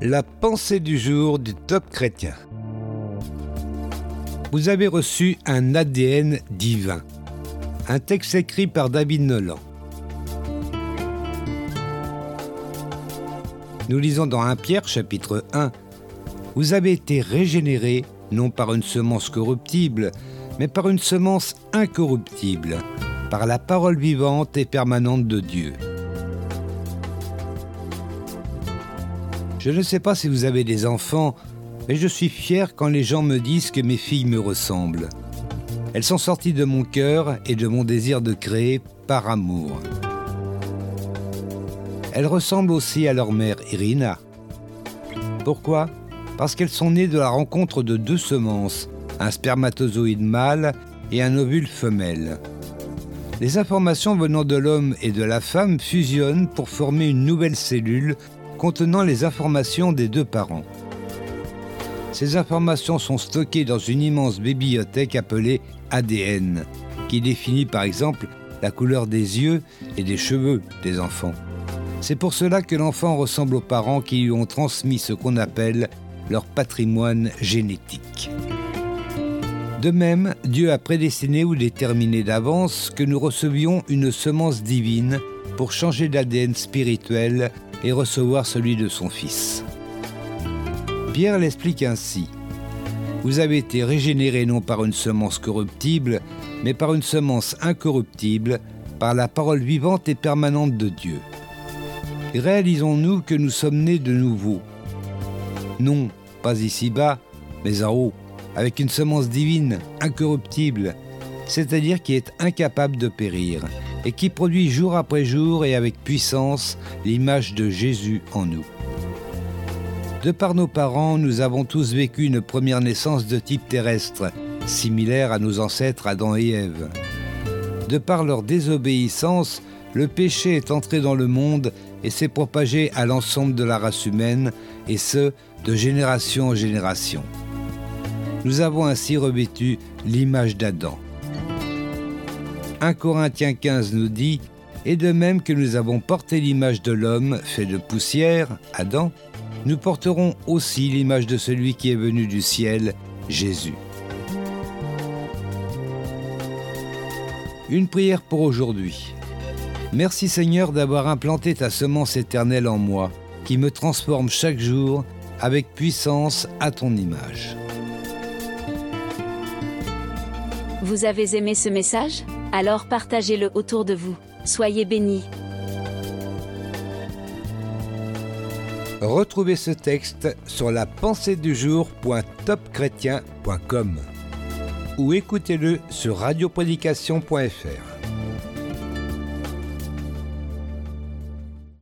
La pensée du jour du top chrétien. Vous avez reçu un ADN divin. Un texte écrit par David Nolan. Nous lisons dans 1 Pierre chapitre 1. Vous avez été régénérés non par une semence corruptible, mais par une semence incorruptible, par la parole vivante et permanente de Dieu. Je ne sais pas si vous avez des enfants, mais je suis fier quand les gens me disent que mes filles me ressemblent. Elles sont sorties de mon cœur et de mon désir de créer par amour. Elles ressemblent aussi à leur mère Irina. Pourquoi? Parce qu'elles sont nées de la rencontre de deux semences, un spermatozoïde mâle et un ovule femelle. Les informations venant de l'homme et de la femme fusionnent pour former une nouvelle cellule contenant les informations des deux parents. Ces informations sont stockées dans une immense bibliothèque appelée ADN, qui définit par exemple la couleur des yeux et des cheveux des enfants. C'est pour cela que l'enfant ressemble aux parents qui lui ont transmis ce qu'on appelle leur patrimoine génétique. De même, Dieu a prédestiné ou déterminé d'avance que nous recevions une semence divine pour changer d'ADN spirituel et recevoir celui de son Fils. Pierre l'explique ainsi. Vous avez été régénérés non par une semence corruptible, mais par une semence incorruptible, par la parole vivante et permanente de Dieu. Réalisons-nous que nous sommes nés de nouveau. Non, pas ici-bas, mais en haut, avec une semence divine, incorruptible, c'est-à-dire qui est incapable de périr, et qui produit jour après jour et avec puissance l'image de Jésus en nous. De par nos parents, nous avons tous vécu une première naissance de type terrestre, similaire à nos ancêtres Adam et Ève. De par leur désobéissance, le péché est entré dans le monde et s'est propagé à l'ensemble de la race humaine, et ce, de génération en génération. Nous avons ainsi revêtu l'image d'Adam. 1 Corinthiens 15 nous dit Et de même que nous avons porté l'image de l'homme fait de poussière, Adam, nous porterons aussi l'image de celui qui est venu du ciel, Jésus. Une prière pour aujourd'hui. Merci Seigneur d'avoir implanté ta semence éternelle en moi, qui me transforme chaque jour avec puissance à ton image. Vous avez aimé ce message? Alors partagez-le autour de vous. Soyez bénis. Retrouvez ce texte sur la ou écoutez-le sur radioprédication.fr.